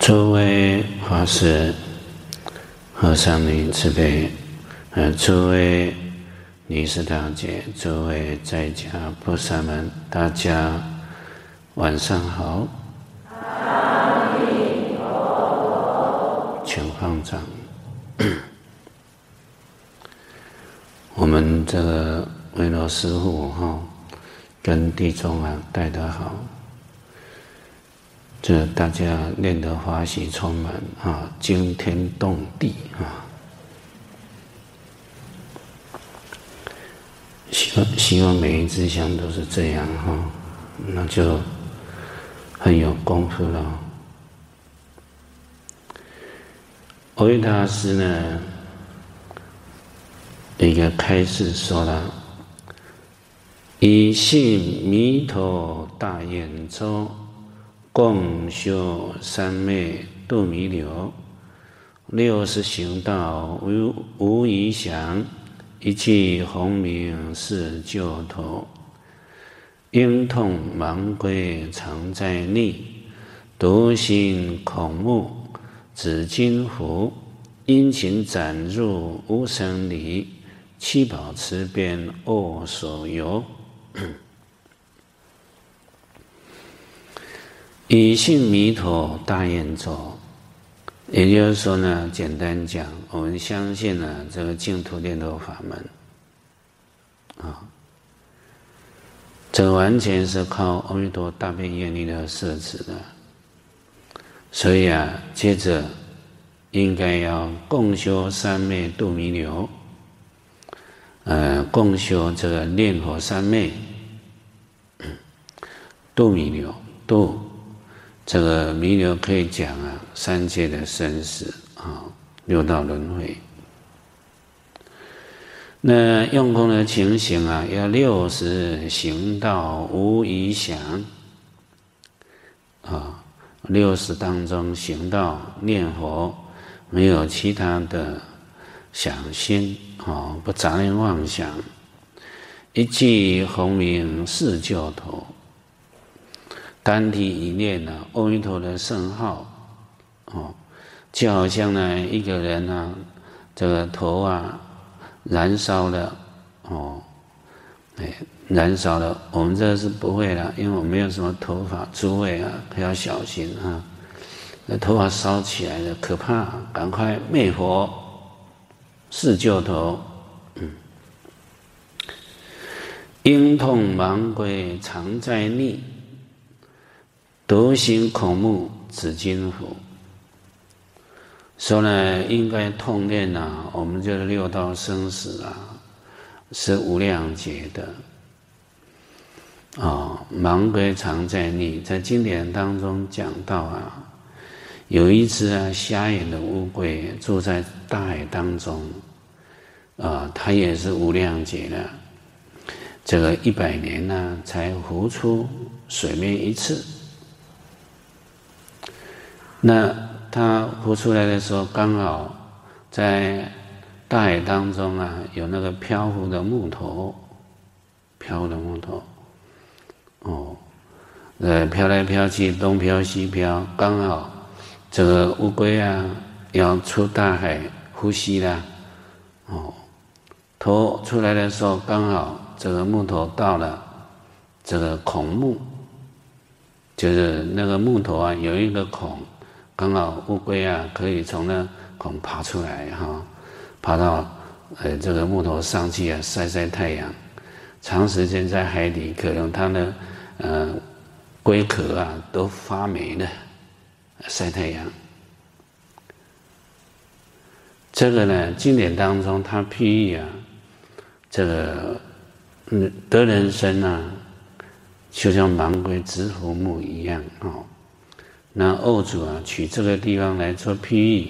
诸位法师、和尚尼慈悲，呃，诸位尼师大姐，诸位在家菩萨们，大家晚上好。阿弥陀佛。请放掌。我们这个维罗师傅哈，跟地宗啊带得好。这大家练得法喜充满啊，惊天动地啊！希望希望每一支香都是这样哈，那就很有功夫了。蕅益大师呢，一个开示说了：“以信弥陀大愿咒。”共修三昧度弥流，六十行道无无余想，一记洪明是旧头。应痛盲归常在逆，独心孔目指金符，殷勤斩入无生离，七宝池边卧所游。以信弥陀大愿咒，也就是说呢，简单讲，我们相信呢，这个净土念佛法门，啊，这完全是靠阿弥陀大悲愿力的摄持的。所以啊，接着应该要共修三昧度弥流，呃，共修这个念佛三昧，度弥流度。这个弥留可以讲啊，三界的生死啊，六道轮回。那用功的情形啊，要六识行道无余想啊，六十当中行道念佛，没有其他的想心啊，不杂念妄想，一记洪名是旧头。单体一念呢，阿弥陀的圣号，哦，就好像呢一个人呢，这个头啊燃烧了，哦，哎，燃烧了。我们这是不会的，因为我没有什么头发，诸位啊，可要小心啊。那头发烧起来了，可怕，赶快灭火，四旧头。嗯，应痛忙归常在逆。独行孔目紫金符，说呢，应该痛念呐，我们这六道生死啊，是无量劫的。啊、哦，盲归常在逆，在经典当中讲到啊，有一只啊瞎眼的乌龟住在大海当中，啊，它也是无量劫的，这个一百年呢、才浮出水面一次。那他浮出来的时候，刚好在大海当中啊，有那个漂浮的木头，漂浮的木头，哦，呃，飘来飘去，东飘西飘，刚好这个乌龟啊要出大海呼吸了，哦，头出来的时候，刚好这个木头到了这个孔目，就是那个木头啊有一个孔。刚好乌龟啊，可以从那孔爬出来哈，爬到呃这个木头上去啊，晒晒太阳。长时间在海底，可能它的呃龟壳啊都发霉了，晒太阳。这个呢，经典当中它譬喻啊，这个嗯得人身啊，就像盲龟指浮木一样啊。那二主啊，取这个地方来做譬喻，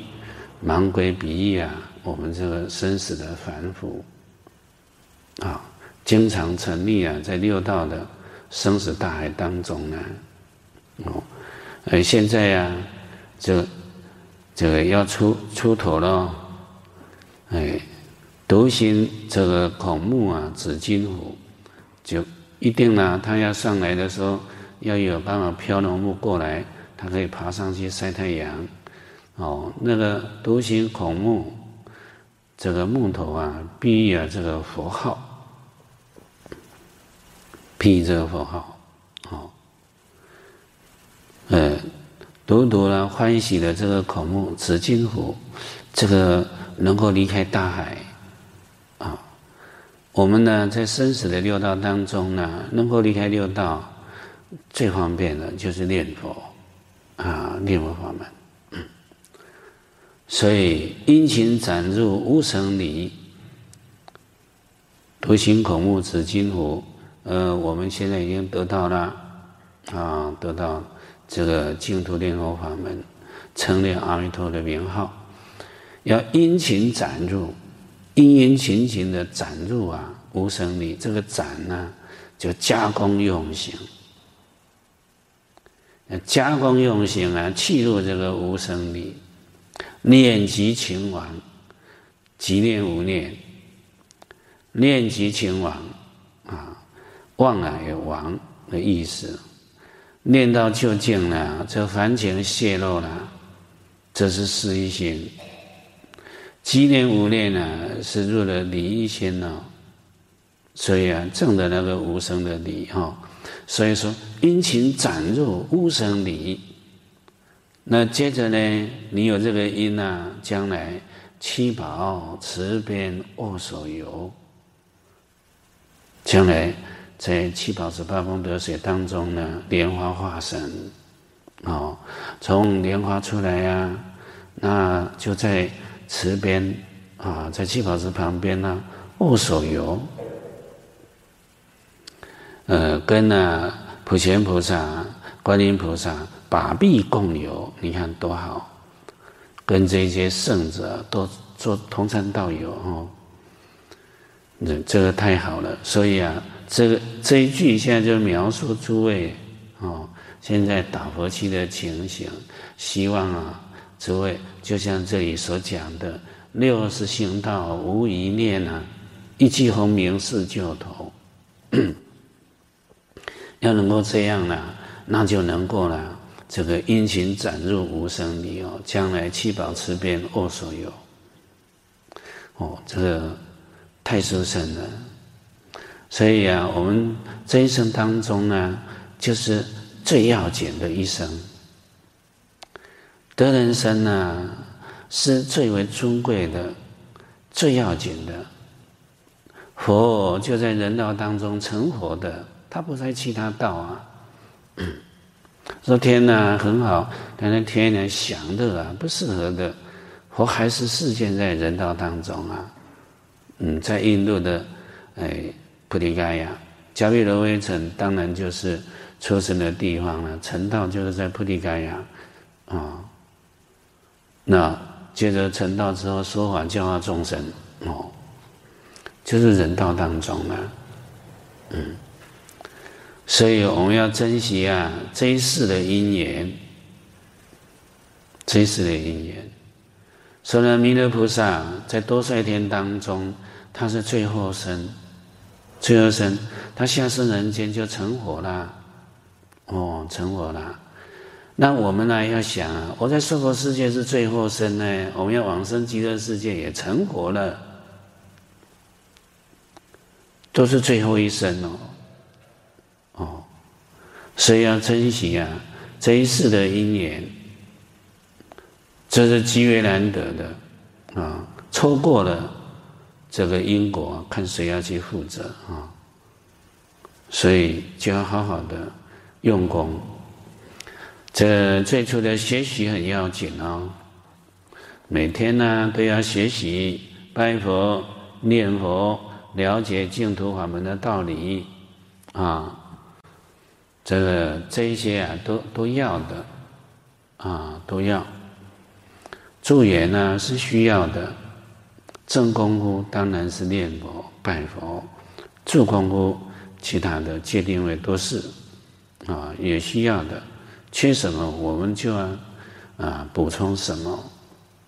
盲龟比喻啊，我们这个生死的凡夫啊，经常沉溺啊，在六道的生死大海当中呢，哦，而现在呀、啊，这这个要出出头了，哎，独行这个孔目啊，紫金虎，就一定呢，他要上来的时候，要有办法漂流木过来。它可以爬上去晒太阳。哦，那个独行孔木，这个木头啊，比喻啊这个佛号，比喻这个佛号，哦，呃，独独呢欢喜的这个孔木紫金湖，这个能够离开大海，啊、我们呢在生死的六道当中呢，能够离开六道，最方便的就是念佛，啊，念佛法门。所以殷勤展入无生离，独行孔目紫金湖。呃，我们现在已经得到了啊，得到这个净土念佛法门，称念阿弥陀的名号，要殷勤展入，殷殷勤勤的展入啊，无生离。这个展呢，就加工用行，加工用行啊，契入这个无生离。念即勤往，即念无念，念即勤往，啊，往啊有往的意思。念到究竟了，这凡情泄露了，这是事一心。即念无念呢，是入了离一心了。所以啊，证的那个无声的离哈。所以说，殷勤斩入无生离。那接着呢，你有这个因啊，将来七宝池边握手游，将来在七宝池八功德水当中呢，莲花化身，哦，从莲花出来呀、那就在池边啊，在七宝池旁边呢、啊，握手游，呃，跟那普贤菩萨、观音菩萨。把臂共游，你看多好，跟这些圣者都做同参道友哦。这这个太好了，所以啊，这个这一句现在就描述诸位哦，现在打佛七的情形，希望啊，诸位就像这里所讲的六十行道无一念啊，一机轰明示就头，要能够这样呢，那就能够了。这个殷勤展入无生离哦，将来七宝池边握手有。哦，这个太殊胜了。所以啊，我们这一生当中呢，就是最要紧的一生。得人身呢，是最为尊贵的、最要紧的。佛就在人道当中成佛的，他不在其他道啊。说天呐很好，但是天呢享乐啊不适合的，佛还是示现在人道当中啊。嗯，在印度的哎菩提伽耶，迦毗罗卫城当然就是出生的地方了，成道就是在菩提伽耶啊。那接着成道之后说法教化众生哦，就是人道当中啊，嗯。所以我们要珍惜啊这一世的因缘，这一世的因缘。所以呢，弥勒菩萨在多帅天当中，他是最后生，最后生，他下生人间就成佛了，哦，成佛了。那我们呢要想啊，我在娑婆世界是最后生呢，我们要往生极乐世界也成佛了，都是最后一生。哦，所以要珍惜啊，这一世的因缘，这是极为难得的啊！错过了这个因果，看谁要去负责啊？所以就要好好的用功。这最初的学习很要紧哦，每天呢都要学习拜佛、念佛，了解净土法门的道理啊。这个这一些啊，都都要的，啊，都要。助缘呢是需要的，正功夫当然是念佛拜佛，助功夫其他的界定为都是，啊，也需要的。缺什么我们就要啊补充什么，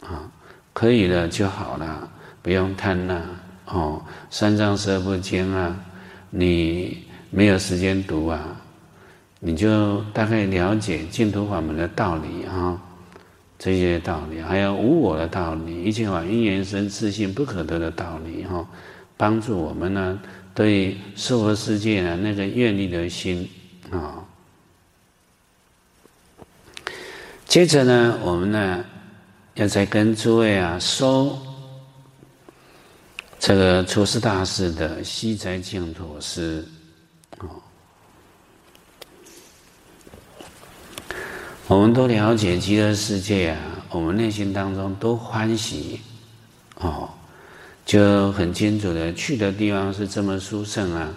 啊，可以了就好了，不用贪呐。哦，三藏十二部经啊，你没有时间读啊。你就大概了解净土法门的道理啊，这些道理，还有无我的道理，一切法因缘生，自性不可得的道理哈，帮助我们呢，对娑婆世界呢那个愿力的心啊。接着呢，我们呢要再跟诸位啊说这个出世大师的西斋净土师。我们都了解极乐世界啊，我们内心当中都欢喜，哦，就很清楚的去的地方是这么殊胜啊。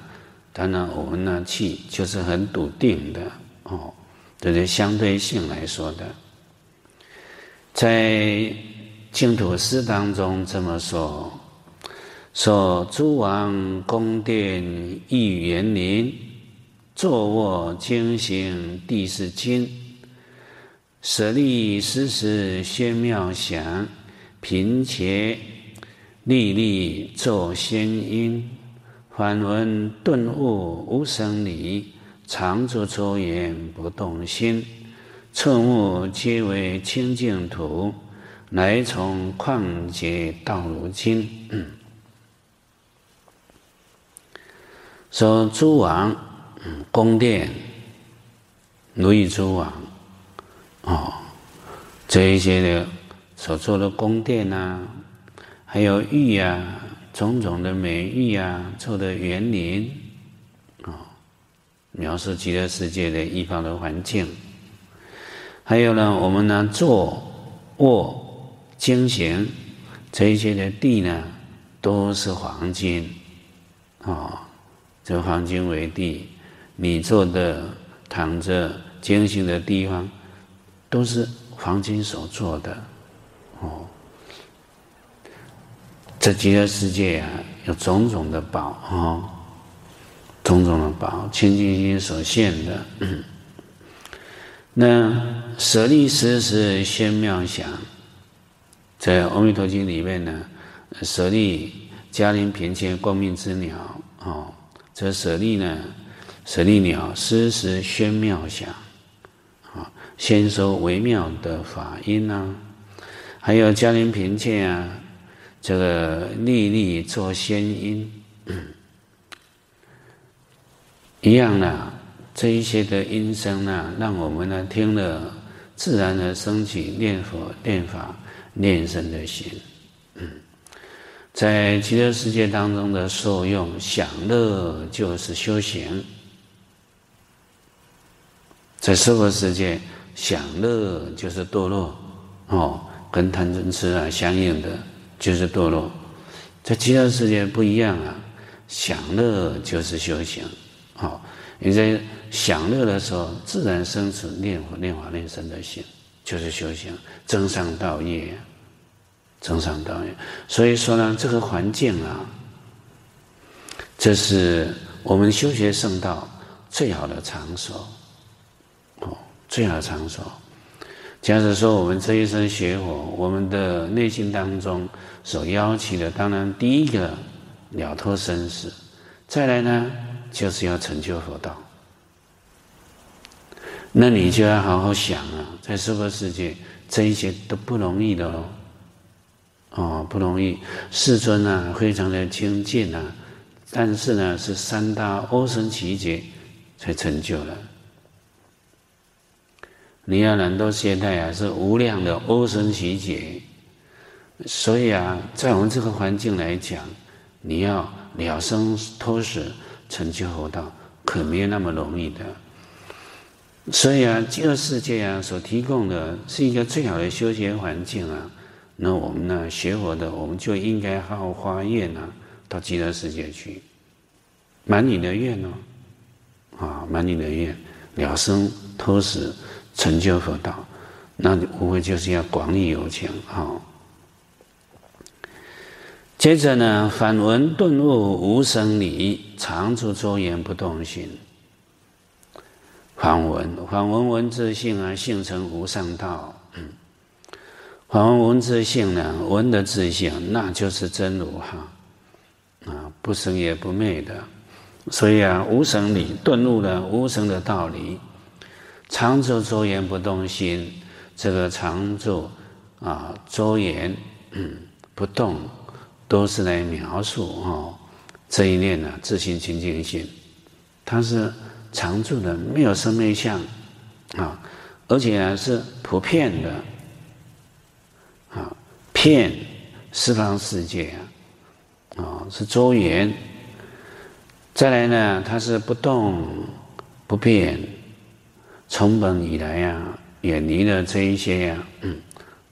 当然，我们呢去就是很笃定的哦，这是相对性来说的。在净土诗当中这么说：说诸王宫殿异园林，坐卧经行地势亲。舍利斯时宣妙响，频伽历历作仙音。梵文顿悟无生理，常住诸言不动心。触目皆为清净土，来从旷劫到如今。说诸王宫殿，如意诸王。哦，这一些的所做的宫殿啊，还有玉啊，种种的美玉啊，做的园林，啊、哦，描述极乐世界的一方的环境。还有呢，我们呢坐卧经行这一些的地呢，都是黄金，啊、哦，这黄金为地，你坐的、躺着、经行的地方。都是黄金所做的，哦。这极乐世界啊，有种种的宝哦，种种的宝，清净心所现的。那舍利斯时宣妙想，在《阿弥陀经》里面呢，舍利迦陵频伽光明之鸟哦，这舍利呢，舍利鸟斯时宣妙想。先说微妙的法音啊，还有迦陵频切啊，这个历历作仙音，一样的这一些的音声呢，让我们呢听了，自然的升起念佛、念法、念僧的心。嗯，在极乐世界当中的受用享乐，就是修行，在娑婆世界。享乐就是堕落，哦，跟贪嗔痴啊相应的就是堕落。在极乐世界不一样啊，享乐就是修行，哦，你在享乐的时候，自然生起念佛、念法、念僧的心，就是修行，增上道业，增上道业。所以说呢，这个环境啊，这是我们修学圣道最好的场所。最好的场所。假如说我们这一生学佛，我们的内心当中所要求的，当然第一个了脱生死，再来呢就是要成就佛道。那你就要好好想啊，在娑婆世界这一些都不容易的哦，哦不容易。世尊啊，非常的精进啊，但是呢是三大阿僧只劫才成就了。你要能够现在啊，是无量的阿僧只劫，所以啊，在我们这个环境来讲，你要了生脱死成就佛道，可没有那么容易的。所以啊，极乐世界啊，所提供的是一个最好的修学环境啊。那我们呢，学佛的，我们就应该好好发愿啊，到极乐世界去，满你的愿哦，啊，满你的愿，了生脱死。成就佛道，那无非就是要广义有情啊。接着呢，反文顿悟无生理，常住诸缘不动心。反文，反文文字性啊，性成无上道。嗯，反文文字性呢，文的自性，那就是真如哈。啊，不生也不灭的，所以啊，无生理顿悟了无生的道理。常住周延不动心，这个常住啊周延不动，都是来描述哦这一念呢、自性清净心，它是常住的，没有生灭相啊，而且呢是普遍的啊，遍十方世界啊，啊是周延。再来呢，它是不动不变，从本以来呀、啊，远离了这一些呀、嗯，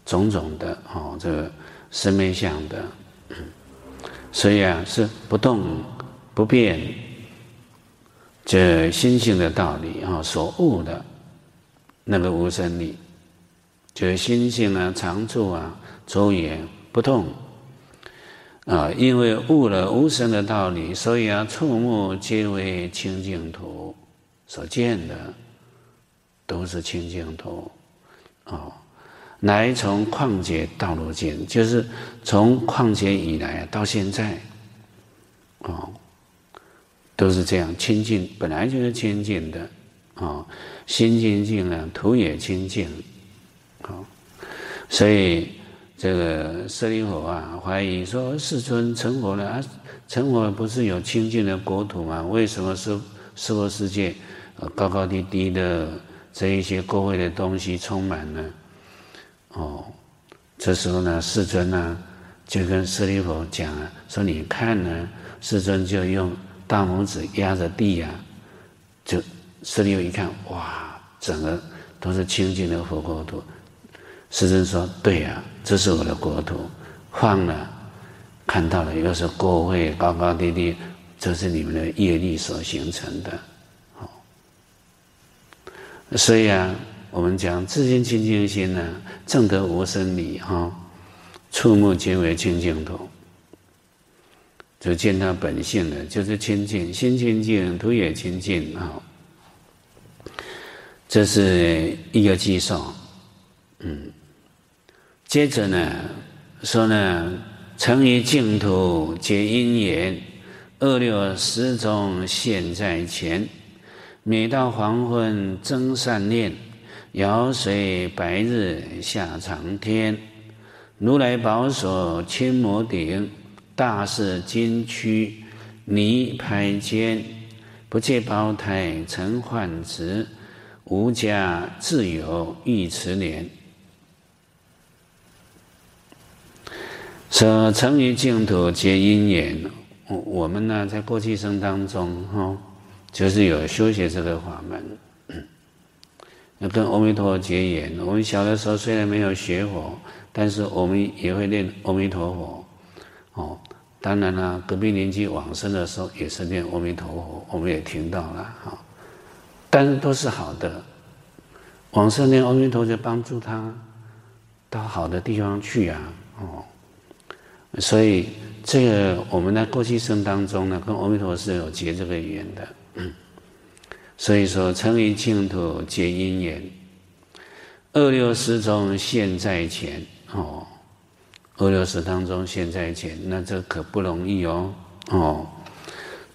种种的哦，这个生灭相的，嗯，所以啊，是不动不变，这心性的道理啊，所悟的那个无生理，就是心性啊，常住啊，周延不动。啊，因为悟了无生的道理，所以啊，触目皆为清净土，所见的都是清净土。哦，乃从旷劫到如今，就是从旷劫以来到现在，哦，都是这样清净，本来就是清净的。哦，心清净了，土也清净。哦，所以。这个舍利弗啊，怀疑说：“世尊成佛了啊，成佛不是有清净的国土吗？为什么是娑婆世界，高高低低的这一些垢秽的东西充满了？”哦，这时候呢，世尊呢就跟舍利弗讲啊，说：“你看呢，世尊就用大拇指压着地呀、啊，就舍利弗一看，哇，整个都是清净的佛国土。”世尊说：“对呀、啊，这是我的国土，放了，看到了，又是过会高高低低，这是你们的业力所形成的。所以啊，我们讲自性清净心呢，证得无生理哈，触目皆为清净土，就见他本性了，就是清净，心清净，土也清净啊。这是一个基础，嗯。”接着呢，说呢，成于净土结因缘，二六时中现在前。每到黄昏增善念，遥随白日下长天。如来宝所千摩顶，大势金躯泥拍肩。不借胞胎成幻子，无家自有浴池莲。说曾于净土结因缘，我我们呢，在过去生当中，哈，就是有修学这个法门，那跟阿弥陀佛结缘。我们小的时候虽然没有学佛，但是我们也会念阿弥陀佛。哦，当然啦，隔壁邻居往生的时候也是念阿弥陀佛，我们也听到了，哈。但是都是好的，往生念阿弥陀就帮助他到好的地方去啊，哦。所以，这个我们在过去生当中呢，跟阿弥陀佛是有结这个缘的。嗯，所以说，曾于净土结因缘，二六时中现在前哦，二六时当中现在前，那这可不容易哦哦。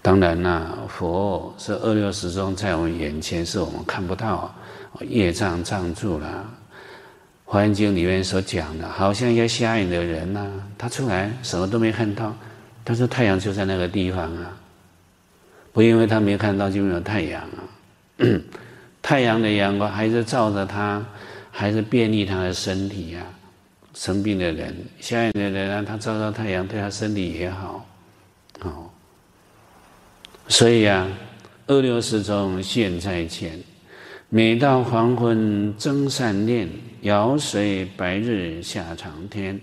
当然啦，佛是二六时中在我们眼前，是我们看不到，业障障住了。《华严经》里面所讲的，好像一个瞎眼的人呐、他出来什么都没看到，但是太阳就在那个地方啊，不因为他没看到就没有太阳啊，太阳的阳光还是照着他，还是便利他的身体呀、啊。生病的人、瞎眼的人啊，他照照太阳，对他身体也好，哦，所以啊，二六时中现在前。每到黄昏增善念，遥随白日下长天。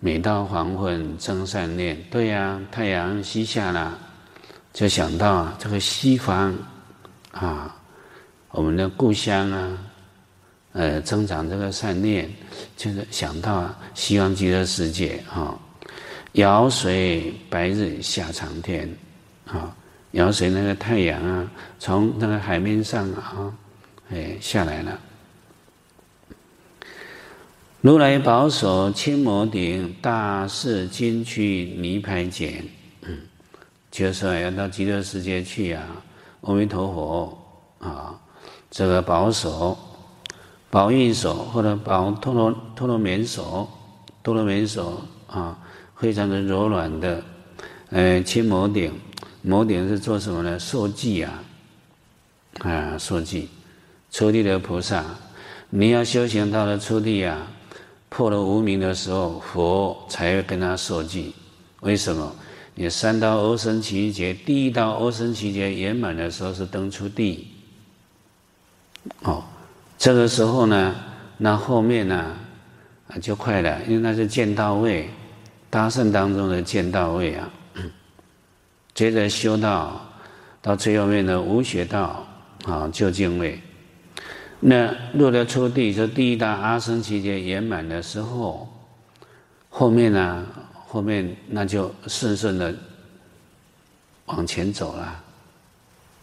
每到黄昏增善念，对呀、太阳西下了，就想到这个西方啊，我们的故乡啊，呃，增长这个善念，就是想到啊西方极乐世界啊，遥水白日下长天啊。遥水那个太阳啊，从那个海面上啊，哎下来了。如来宝所千摩顶，大势金躯泥拍肩。就是说要到极乐世界去啊，阿弥陀佛啊，这个宝手、宝运手或者宝陀罗陀罗棉手、陀罗棉手啊，非常的柔软的。呃，青摩顶，摩顶是做什么呢？受记啊，啊，受记。初地的菩萨，你要修行到了初地啊，破了无明的时候，佛才会跟他受记。为什么？你三道阿僧只劫，第一道阿僧只劫圆满的时候是登初地。哦，这个时候呢，那后面呢，啊就快了，因为那是见到位，大圣当中的见到位啊。接着修道，到最后面的无学道啊，究竟位。那入了初地，就第一大阿僧只劫圆满的时候，后面呢、后面那就顺顺的往前走了，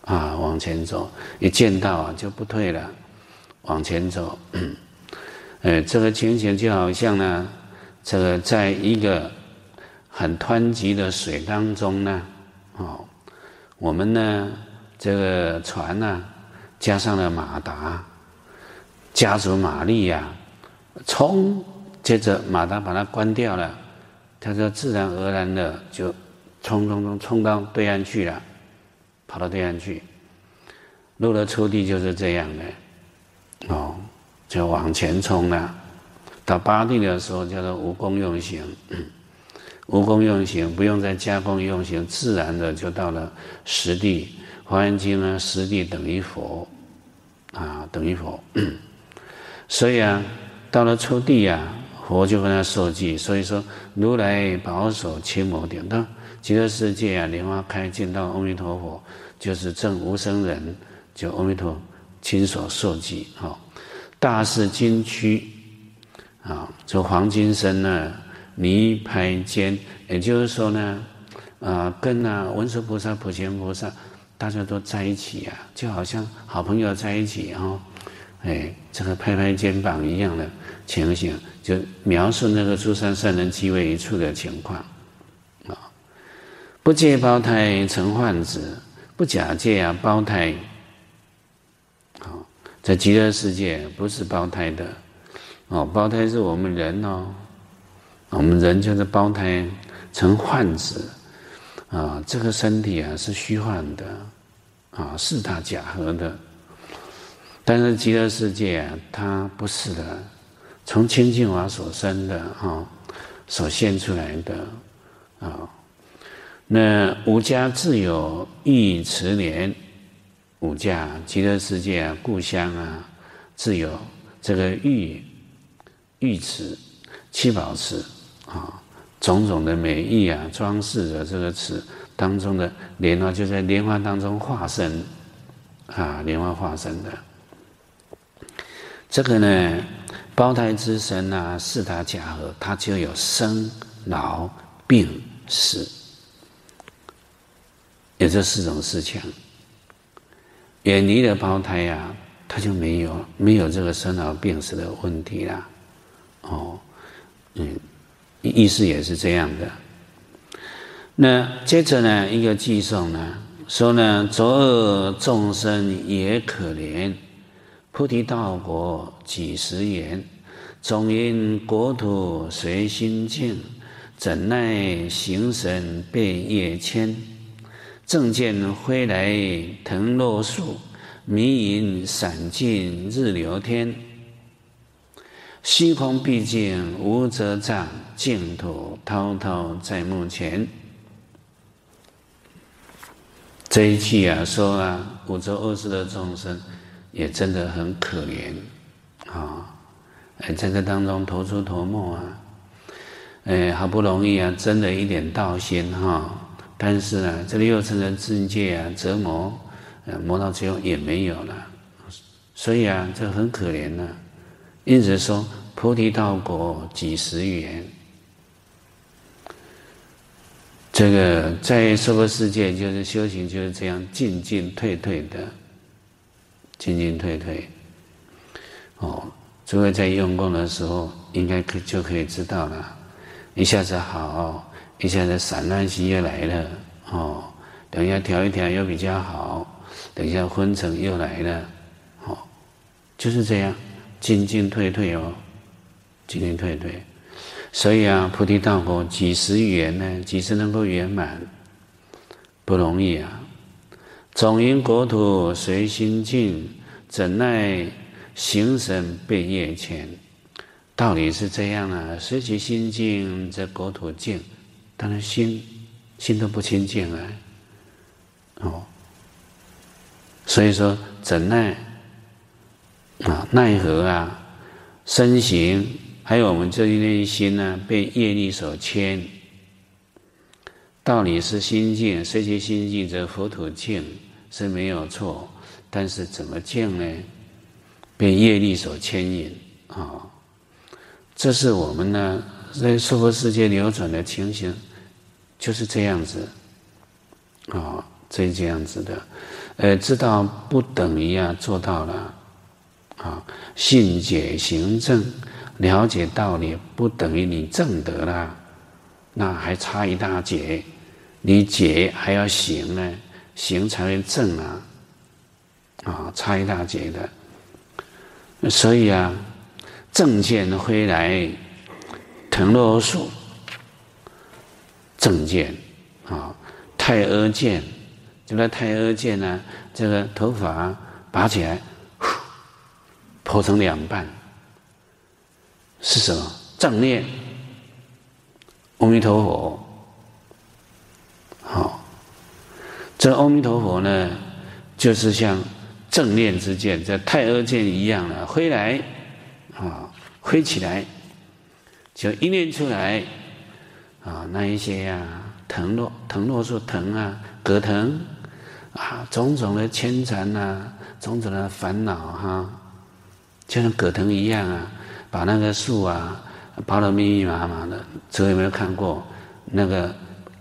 啊，往前走，一见到啊就不退了，往前走。呃，这个情形就好像呢，这个在一个很湍急的水当中呢。哦，我们呢，这个船呢、加上了马达，加足马力呀、啊，冲，接着马达把它关掉了，他说自然而然的就冲冲冲冲到对岸去了，跑到对岸去。入了初地就是这样的，哦，就往前冲了，到八地的时候叫做无功用行。无功用行，不用再加工用行，自然的就到了十地。华严经呢，十地等于佛，啊，等于佛。所以啊，到了初地啊，佛就跟他受记。所以说，如来宝手青摩顶，到极乐世界啊，莲花开，见到阿弥陀佛，就是正无生人，就阿弥陀亲手受记。好，大士金躯，啊，就黄金身呢。泥排间，也就是说呢，啊，跟啊文殊菩萨、普贤菩萨，大家都在一起啊，就好像好朋友在一起哦，哎，这个拍拍肩膀一样的情形，就描述那个诸三善人积为一处的情况啊。不借胞胎成幻子，不假借啊胞胎。好，在极乐世界不是胞胎的，哦，胞胎是我们人哦。我们人就是胞胎成幻子，啊，这个身体啊是虚幻的，啊，四大假合的。但是极乐世界啊，它不是的，从清净法所生的啊，所现出来的啊。那无家自有玉池莲，无家极乐世界啊，故乡啊，自有这个玉玉池七宝池。啊，种种的美意啊，装饰着这个池当中的莲花，就在莲花当中化身，啊，莲花化身的。这个呢，胞胎之身啊，四大假合，它就有生、老、病、死，有这四种事情。远离了胞胎呀、啊，它就没有没有这个生老病死的问题了。哦，嗯。意思也是这样的。那接着呢，一个偈颂呢，说呢，作恶众生也可怜，菩提道果几时圆？总因国土随心境，怎奈形神被业牵？正见飞来藤落树，迷云散尽日流天。虚空毕竟无遮障，净土滔滔在目前。这一句啊，说啊，五洲二世的众生也真的很可怜啊！哎，在这当中头出头没啊，哎，好不容易啊，争了一点道心哈，但是呢，这里又成了境界啊，折磨，磨到最后也没有了，所以啊，这很可怜呢。因此说，菩提道果几十元？这个在娑婆世界，就是修行就是这样进进退退的，进进退退。哦，诸位在用功的时候，应该可就可以知道了，一下子好，一下子散乱心又来了。哦，等一下调一调又比较好，等一下昏沉又来了。哦。就是这样，进进退退哦，进进退退。所以啊，菩提道果几时圆呢？几时能够圆满？不容易啊！总因国土随心净，怎奈形神被业牵？道理是这样啊，随其心净，则国土净。但是心心都不清净啊！哦，所以说怎奈啊？奈何啊？身形。还有我们这一念心呢，被业力所牵。道理是心净，随其心净则佛土净是没有错。但是怎么净呢？被业力所牵引啊！这是我们呢在娑婆世界流转的情形，就是这样子啊，这这样子的。呃，知道不等于啊做到了啊，信解行证。了解道理不等于你证得了，那还差一大截，你解还要行呢，行才会正啊，啊，差一大截的。所以啊，正见会来藤萝树，正见啊，太阿见，这个太阿见呢，这个头发拔起来，剖成两半。是什么？正念，阿弥陀佛。好，这阿弥陀佛呢，就是像正念之剑，这太阿剑一样了，挥来，啊，挥起来，就一念出来，啊，那一些呀、藤落藤落树藤啊，葛藤，啊，种种的牵缠呐，种种的烦恼哈，就像葛藤一样啊。把那个树啊包得密密麻麻的，诸位有没有看过那个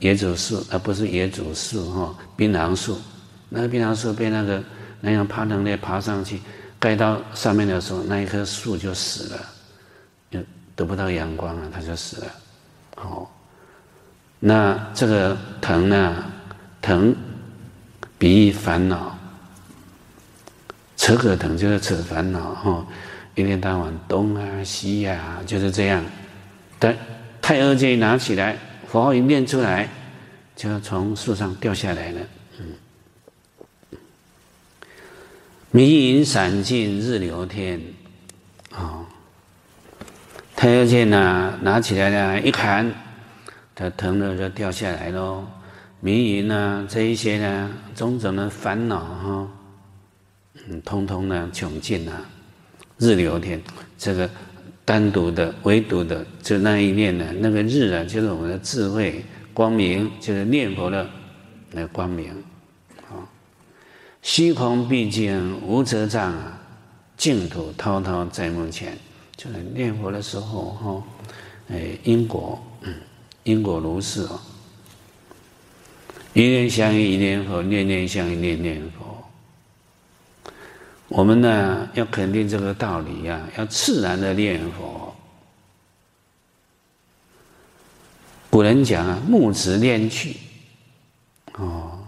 椰子树？而不是椰子树哈，槟榔树。那个槟榔树被那个那样爬藤类爬上去，盖到上面的时候，那一棵树就死了，就得不到阳光了，它就死了。哦，那这个藤呢？藤比喻烦恼，扯可藤就是扯烦恼哈。一天到晚东啊西呀、啊，就是这样。但太阿剑拿起来，佛号一念出来，就要从树上掉下来了。嗯，迷云散尽日流天。哦，太阳剑呢，拿起来呢，一砍，它疼了就掉下来喽。迷云呢，这一些呢，种种的烦恼哈，嗯，通通呢穷尽了。日流天，这个单独的、唯独的，就那一念呢？那个日啊，就是我们的智慧光明，就是念佛的那光明。啊，虚空毕竟无遮障啊，净土滔滔在目前。就是念佛的时候，哈，哎，因果，因果如是哦。一念相应一念佛，念念相应念念佛。我们呢，要肯定这个道理呀、啊，要自然的念佛。古人讲啊，木子练去，哦，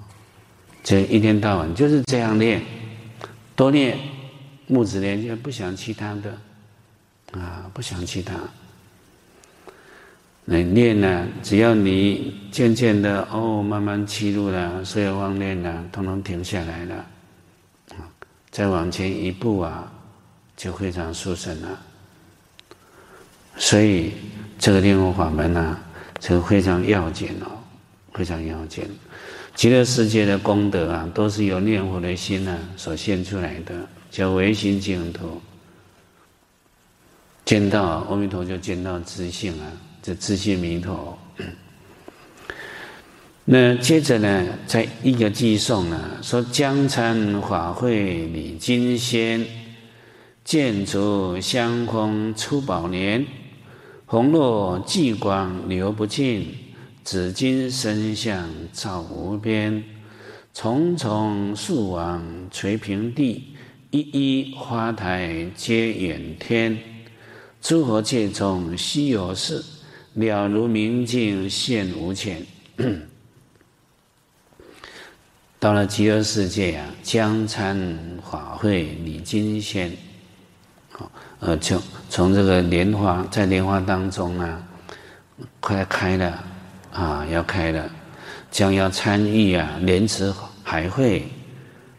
这一天到晚就是这样练，多练，木子练就不想其他的，啊，不想其他。你练呢，只要你渐渐的哦，慢慢起入了，所有妄念呢，统统停下来了。再往前一步啊，就非常殊胜了。所以这个念佛法门呢、啊，就非常要紧哦，非常要紧。极乐世界的功德啊，都是由念佛的心呢、所现出来的，叫唯心净土。见到阿弥陀，就见到自性啊，这自性弥陀。那接着呢，在一个偈颂呢，说江参法会礼金仙，建筑香风出宝莲，红络际光流不尽，紫金身相照无边，重重树网垂平地，一一花台接远天，诸佛界中稀有事，了如明镜现无前。到了极乐世界啊，将参法会礼金仙，好，呃，从从这个莲花在莲花当中呢，快开了啊，要开了，将要参与啊莲池海会，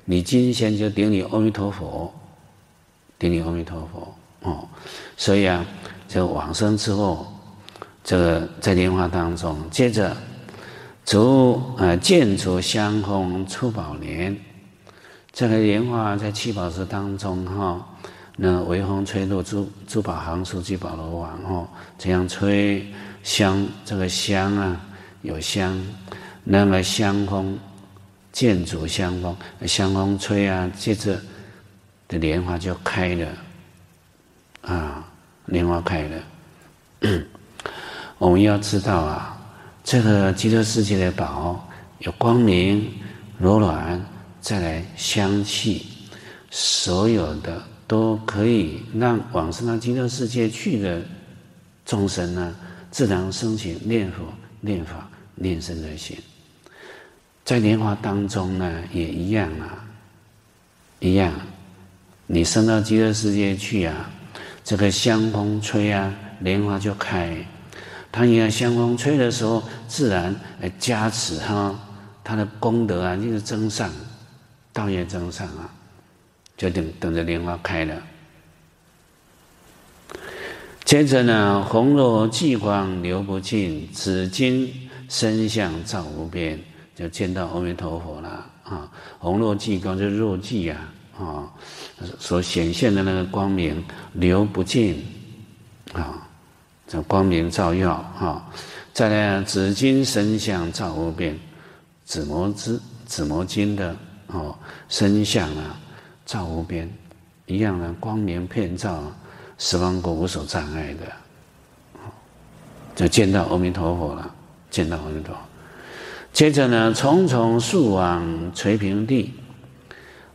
你今先就顶礼阿弥陀佛，顶礼阿弥陀佛哦，所以啊，这往生之后，这个在莲花当中，接着。竹啊，见足香风出宝莲，这个莲花在七宝池当中哈，那微风吹入珠珠宝行处聚宝罗王哈，这样吹香，这个香啊有香，那么香风见足香风，香风吹啊，接着的莲花就开了，啊，莲花开了，我们要知道啊。这个极乐世界的宝有光明、柔软，再来香气，所有的都可以让往生到极乐世界去的众生呢，自然升起念佛、念法、念僧的心。在莲花当中呢，也一样啊，一样。你升到极乐世界去啊，这个香风吹啊，莲花就开。他一样香风吹的时候，自然来加持哈，他的功德啊，就是增上，道业增上啊，就等等着莲花开了。接着呢，红若霁光流不尽，紫金身相照无边，就见到阿弥陀佛了啊！红若霁光就是若霁呀啊，所显现的那个光明流不尽啊。这光明照耀哈，再来紫金身相照无边，紫磨之紫磨金的哦身相啊，照无边，一样的光明遍照十方国无所障碍的，就见到阿弥陀佛了，见到阿弥陀佛。接着呢，重重树网垂平地，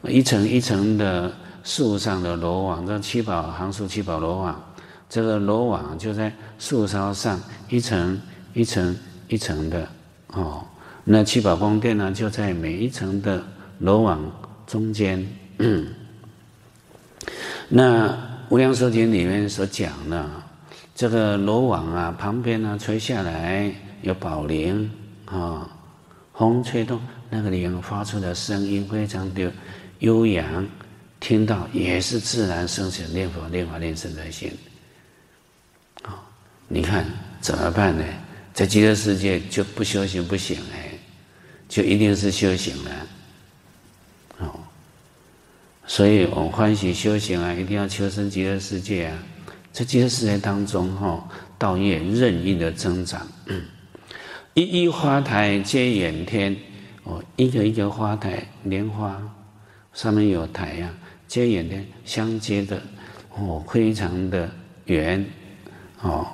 一层一层的树上的罗网，这七宝行树七宝罗网。这个罗网就在树梢上，一层一层一层的哦。那七宝宫殿呢，就在每一层的罗网中间。那《无量寿经》里面所讲的这个罗网啊，旁边呢垂下来有宝铃啊，风吹动那个铃发出的声音非常的悠扬，听到也是自然生起念佛、念法、念僧的心。你看怎么办呢？在极乐世界就不修行不行哎，就一定是修行了。哦，所以我们欢喜修行啊，一定要求生极乐世界啊。在极乐世界当中，哈，道业任意的增长。一一花台接远天，哦，一个一个花台莲花上面有台呀，接远天相接的，哦，非常的圆，哦。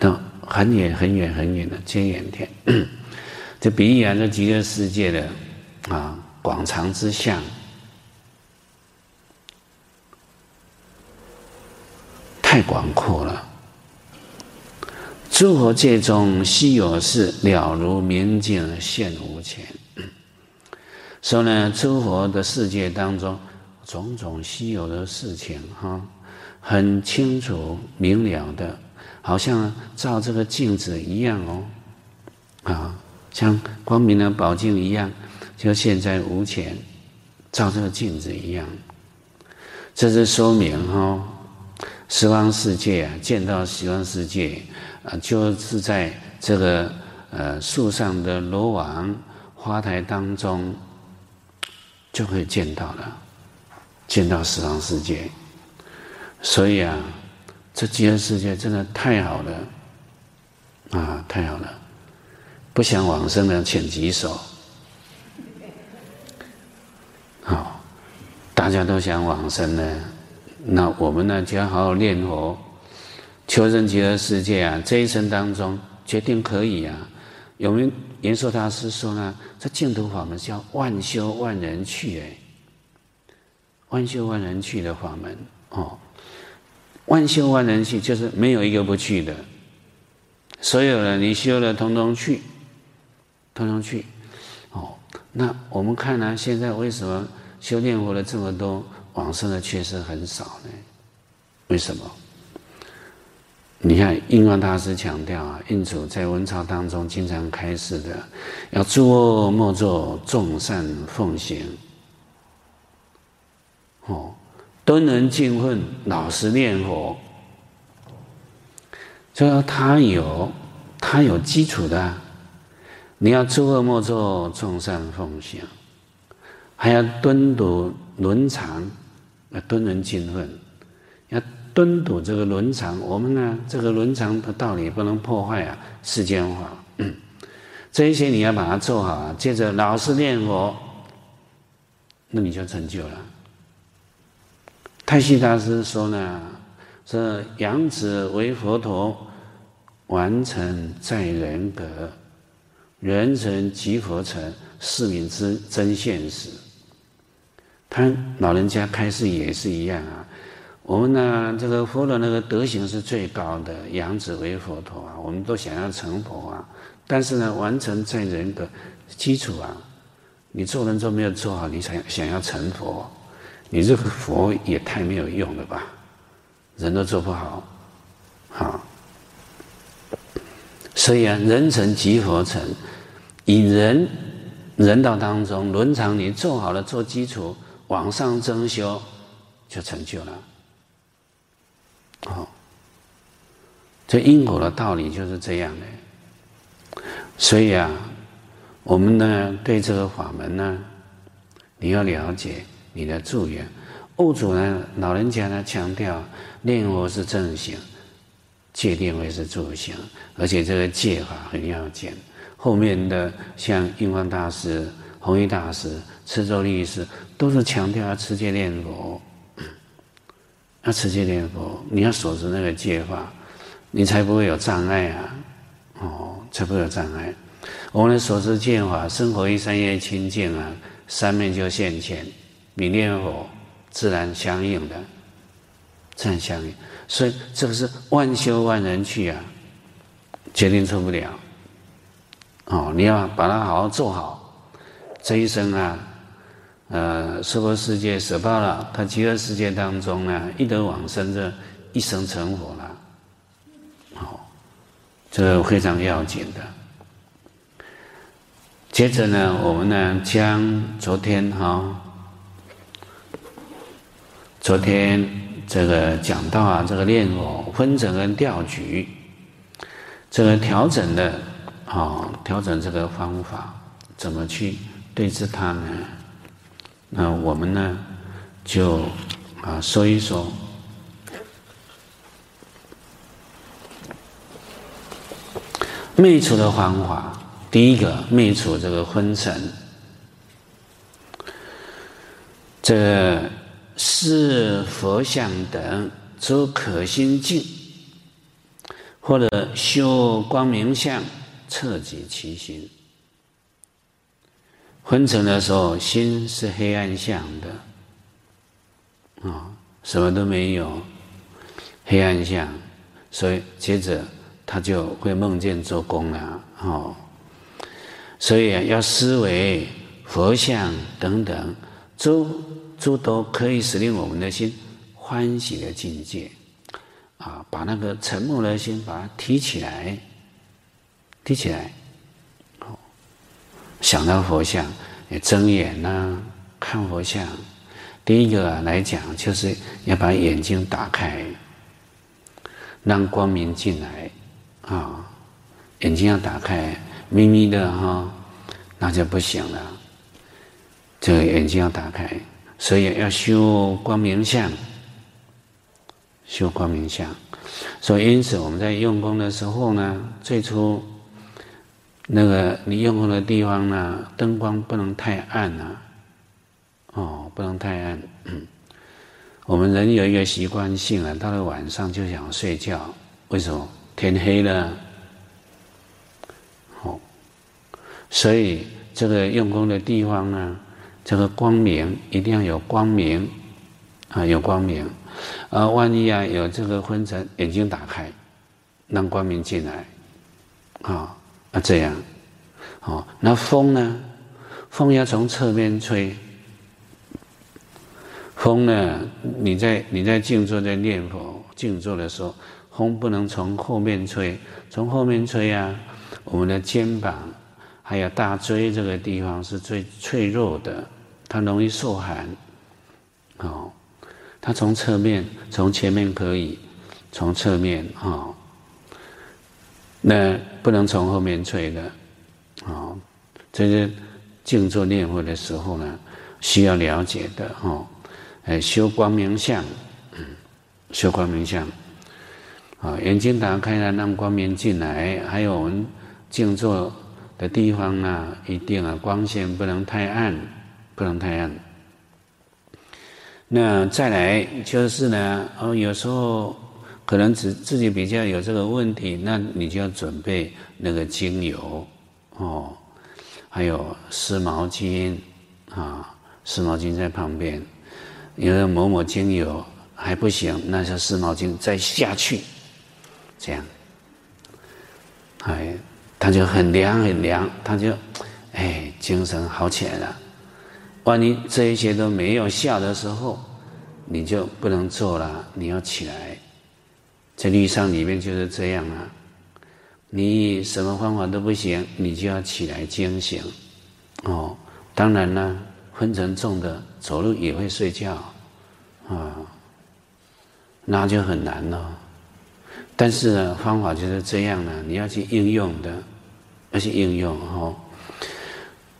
到很远很远很远的接远天，这比喻啊，这极乐世界的啊广长之相太广阔了。诸佛界中稀有事，了如明镜现无前。说呢，诸佛的世界当中，种种稀有的事情哈，很清楚明了的。好像照这个镜子一样哦，啊，像光明的宝镜一样，就现在无前，照这个镜子一样。这是说明哈、哦，十方世界啊，见到十方世界啊，就是在这个呃树上的罗网花台当中，就可以见到了，见到十方世界。所以啊。这极乐世界真的太好了，啊，太好了！不想往生的请举手。好，大家都想往生呢，那我们呢就要好好念佛，求生极乐世界啊！这一生当中决定可以啊！有没有延寿大师说呢？这净土法门叫万修万人去哎，万修万人去的法门哦。万修万人去，就是没有一个不去的。所有的你修了，通通去，通通去。哦，那我们看呢、现在为什么修炼佛的这么多，往生的确实很少呢？为什么？你看，印光大师强调啊，印祖在文钞当中经常开示的，要诸恶莫作，众善奉行。哦，敦人敬训，老实念佛。就说他有，他有基础的。你要诸恶莫作，众善奉行，还要敦笃伦常，要敦人敬训，要。敦笃这个伦常，我们呢，这个伦常的道理不能破坏啊，世间法，这一些你要把它做好啊。接着老实念佛，那你就成就了。太虚大师说呢，是养子为佛陀，完成在人格，人成即佛成，是名之真现实。他老人家开示也是一样啊。我们呢，这个佛的那个德行是最高的，养子为佛陀啊，我们都想要成佛啊。但是呢，完成在人格基础啊，你做人都没有做好，你想想要成佛，你这个佛也太没有用了吧？人都做不好，好。所以啊，人成即佛成，以人人道当中伦常，你做好了做基础，往上增修，就成就了。哦，这因果的道理就是这样的。所以啊，我们呢对这个法门呢，你要了解你的助缘。物主呢，老人家呢强调念佛是正行，戒定慧是助行，而且这个戒法很要紧。后面的像印光大师、弘一大师、持咒律师，都是强调要持戒念佛。要持戒念佛，你要守持那个戒法，你才不会有障碍啊！哦，才不会有障碍。我们的守持戒法，生活于三业清净啊，三昧就现前，你念佛自然相应的，自然相应。所以这个是万修万人去啊，决定错不了。哦，你要把它好好做好，这一生啊。呃，娑婆世界舍报了，他极乐世界当中呢，一得往生，这一生成佛了。好、哦，这非常要紧的。接着呢，我们呢将昨天哈、哦，昨天这个讲到啊，这个念佛分层跟调局，这个调整的啊、调整这个方法怎么去对治它呢？那我们呢，就啊说一说灭除的方法。第一个灭除这个昏沉，这视佛像等诸可心境，或者修光明相，彻己其心。昏沉的时候，心是黑暗相的，啊、什么都没有，黑暗相，所以接着他就会梦见做工了，哦，所以要思维佛像等等，诸诸都可以使令我们的心欢喜的境界，啊，把那个沉默的心把它提起来，提起来。想到佛像，你睁眼呐、看佛像。第一个来讲，就是要把眼睛打开，让光明进来啊。眼睛要打开，眯眯的哈，那就不行了。这个眼睛要打开，所以要修光明相，修光明相。所以因此我们在用功的时候呢，最初。那个你用功的地方呢，灯光不能太暗啊，哦，不能太暗。嗯，我们人有一个习惯性啊，到了晚上就想睡觉，为什么？天黑了。哦，所以这个用功的地方呢，这个光明一定要有光明啊，有光明。啊万一啊有这个昏沉，眼睛打开，让光明进来，啊。啊，这样，哦，那风呢？风要从侧面吹。风呢？你在你在静坐在念佛，静坐的时候，风不能从后面吹，从后面吹啊，我们的肩膀还有大椎这个地方是最脆弱的，它容易受寒。哦，它从侧面，从前面可以，从侧面啊、哦，那不能从后面吹的，啊、哦，这是静坐念佛的时候呢，需要了解的哦。哎，修光明相，嗯，修光明相，啊，眼睛打开了，让光明进来。还有我们静坐的地方呢，一定啊，光线不能太暗，不能太暗。那再来就是呢，哦，有时候可能自自己比较有这个问题，那你就要准备那个精油，哦，还有湿毛巾，啊，湿毛巾在旁边。有人抹抹精油还不行，那就湿毛巾再下去，这样，哎，他就很凉很凉，他就，哎，精神好起来了。万一这一些都没有效的时候，你就不能做了，你要起来。在律上里面就是这样啊，你什么方法都不行，你就要起来惊醒。哦，当然了。昏沉重的走路也会睡觉，啊，那就很难了。但是呢，方法就是这样呢，你要去应用的，要去应用哈。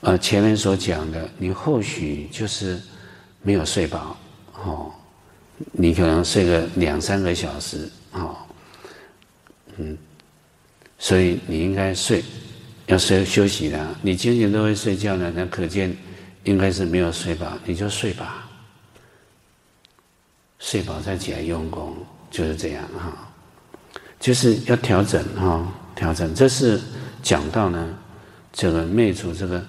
呃，前面所讲的，你或许就是没有睡饱，哦，你可能睡个两三个小时，哦，嗯，所以你应该睡，要睡休息的。你经常都会睡觉呢，那可见。应该是没有睡饱，你就睡吧，睡饱再起来用功，就是这样哈。就是要调整哈，调整。这是讲到呢，这个灭除这个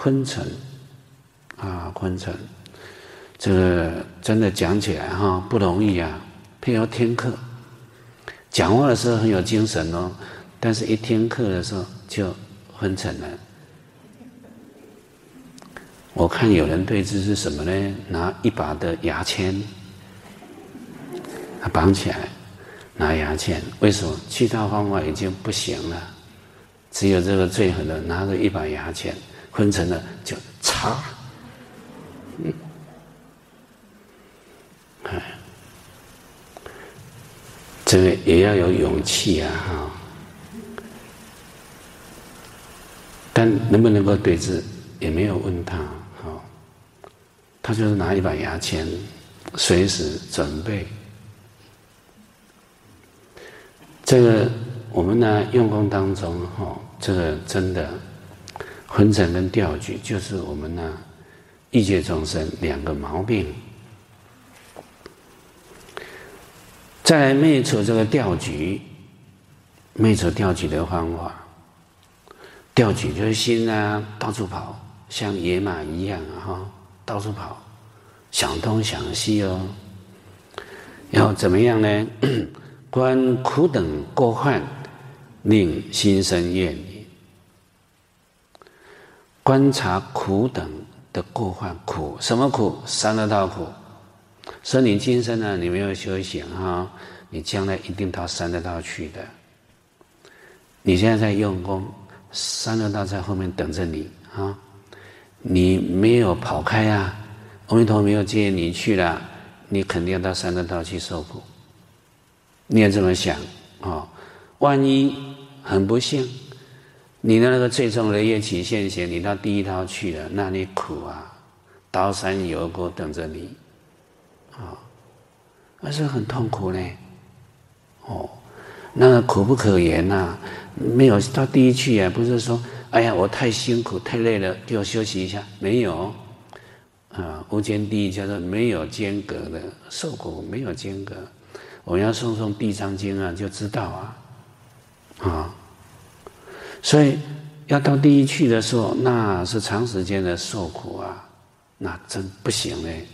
昏沉啊，昏沉。这个真的讲起来哈不容易啊，譬如听课，讲话的时候很有精神哦，但是一听课的时候就昏沉了。我看有人对治是什么呢？拿一把的牙签，他绑起来，拿牙签。为什么？其他方法已经不行了，只有这个最狠的，拿着一把牙签，分成了就插。嗯，哎，这个也要有勇气啊！哈，但能不能够对治，也没有问他。他就是拿一把牙签，随时准备。这个我们呢用功当中哈，这个真的昏沉跟掉举，就是我们呢一界众生两个毛病。再来灭除这个掉举，灭除掉举的方法，掉举就是心啊到处跑，像野马一样哈。到处跑，想东想西哦。要怎么样呢？观苦等过患，令心生厌。观察苦等的过患，苦什么苦？三恶道苦。说你今生呢，你没有修行哈，你将来一定到三恶道去的。你现在在用功，三恶道在后面等着你啊。你没有跑开啊，阿弥陀没有接你去了，你肯定要到三恶道去受苦。你也这么想啊、万一很不幸，你的那个最重的业起现行，你到第一道去了，那你苦啊，刀山油锅等着你，啊、那是很痛苦呢。哦，那个苦不可言呐、啊，没有到第一去啊，不是说。哎呀，我太辛苦太累了，给我休息一下。没有，啊，无间地狱叫做没有间隔的受苦，没有间隔。我们要诵诵《地藏经》啊，就知道啊，啊，所以要到地狱去的时候，那是长时间的受苦啊，那真不行嘞，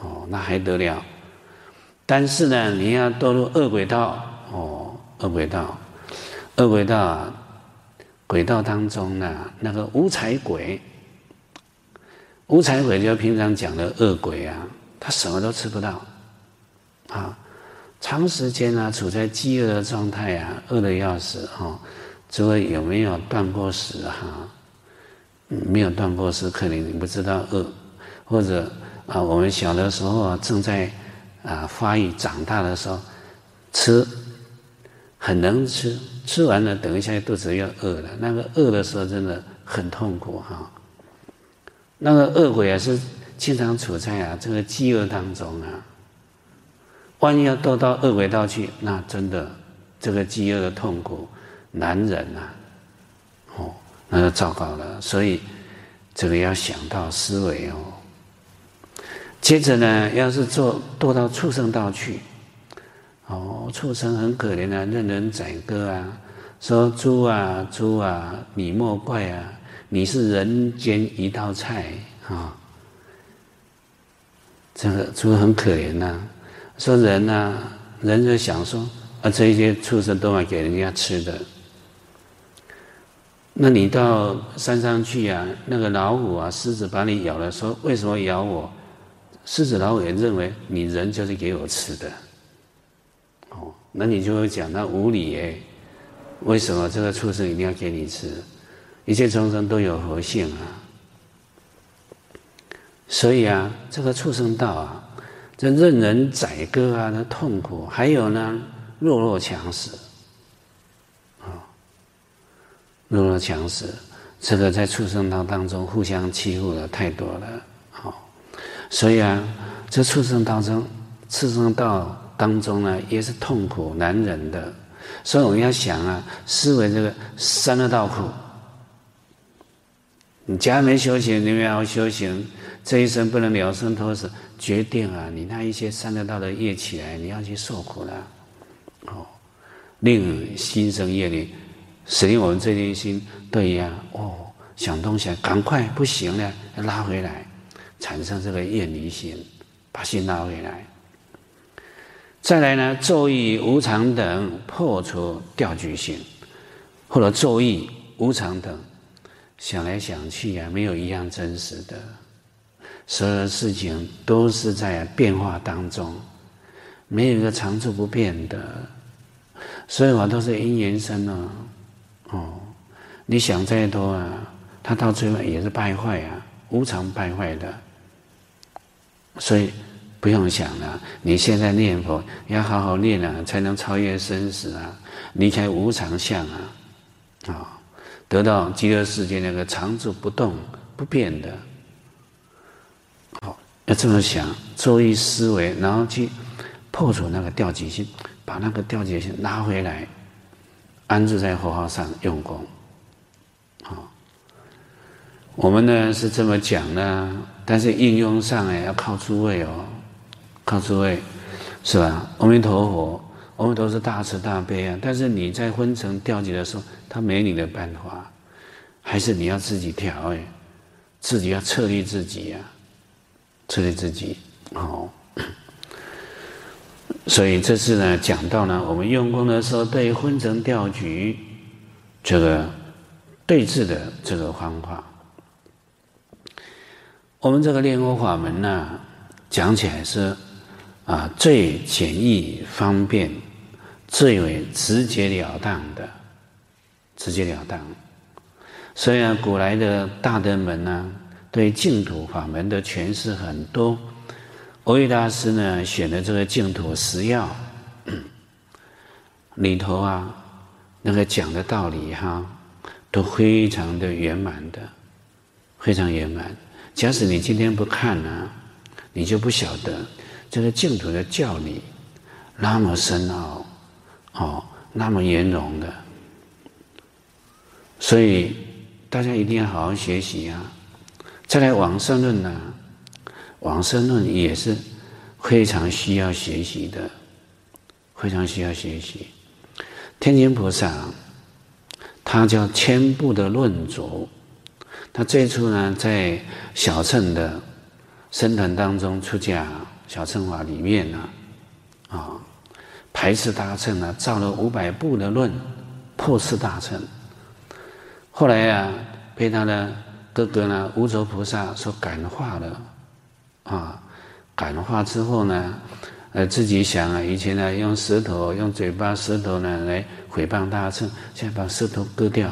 哦，那还得了？但是呢，你要堕入恶鬼道，哦，恶鬼道，恶鬼道啊。鬼道当中呢，那个无彩鬼，无彩鬼就平常讲的恶鬼啊，他什么都吃不到，啊，长时间啊处在饥饿的状态啊，饿的要死哦。诸位有没有断过食哈？没有断过食，可能你不知道饿，或者啊，我们小的时候啊，正在啊发育长大的时候，吃很能吃，吃完了等一下肚子又饿了，那个饿的时候真的很痛苦哈。那个饿鬼也是经常处在啊这个饥饿当中啊，万一要堕到饿鬼道去，那真的这个饥饿的痛苦难忍啊，哦。那就糟糕了，所以这个要想到思维哦。接着呢，要是做堕到畜生道去，哦，畜生很可怜啊，任人宰割啊，说猪啊猪啊，你莫怪啊，你是人间一道菜啊、这个猪很可怜呐、啊，说人呐、啊，人就想说啊，这些畜生都要给人家吃的。那你到山上去啊，那个老虎啊、狮子把你咬了，说为什么咬我？狮子、老虎也认为你人就是给我吃的。哦，那你就会讲那无理哎，为什么这个畜生一定要给你吃？一切众生都有佛性啊。所以啊，这个畜生道啊，这任人宰割啊那痛苦，还有呢，弱肉强食。弱肉强食，这个在畜生道当中互相欺负的太多了，好，所以啊，这畜生当中，畜生道当中呢，也是痛苦难忍的。所以我们要想啊，思维这个三恶道苦，你家没修行，你没有修行，这一生不能了生脱死，决定啊，你那一些三恶道的业起来，你要去受苦了，哦，令心生业力。使令我们这颗心对呀，哦，想东想，赶快不行了，要拉回来，产生这个厌离心，把心拉回来。再来呢，作意无常等破除掉举心，或者作意无常等，想来想去呀，没有一样真实的，所有的事情都是在变化当中，没有一个常住不变的，所以我都是因缘生呢。你想再多啊，他到最后也是败坏啊，无常败坏的。所以不用想了，你现在念佛要好好念啊，才能超越生死啊，离开无常相啊，啊、得到极乐世界那个常住不动不变的。好、要这么想，注意思维，然后去破除那个掉举心，把那个掉举心拿回来。安置在佛号上用功，我们呢是这么讲呢，但是应用上哎要靠诸位哦，靠诸位，是吧？阿弥陀佛，我们都是大慈大悲啊，但是你在昏沉掉举的时候，他没你的办法，还是你要自己调哎，自己要策励自己呀、啊，策励自己，好。所以这次呢，讲到呢，我们用功的时候，对昏沉掉举这个对治的这个方法，我们这个念佛法门呢，讲起来是啊最简易方便、最为直截了当的，直截了当。所以啊，古来的大德们呢，对净土法门的诠释很多。蕅益大师呢，选的这个净土十要 里头啊，那个讲的道理哈，都非常的圆满的，非常圆满。假使你今天不看呢、你就不晓得这个净土的教理那么深奥，哦，那么圆融的。所以大家一定要好好学习啊！再来往生论呢？往生论也是非常需要学习的，非常需要学习。天津菩萨，他叫千部的论主，他最初呢在小乘的僧团当中出家，小乘法里面呢，啊，排斥大乘呢，造了五百部的论，破斥大乘。后来啊，被他的哥哥呢无着菩萨所感化了。啊，感化之后呢，呃，自己想啊，以前呢用舌头、用嘴巴、舌头呢来毁谤大乘，现在把舌头割掉，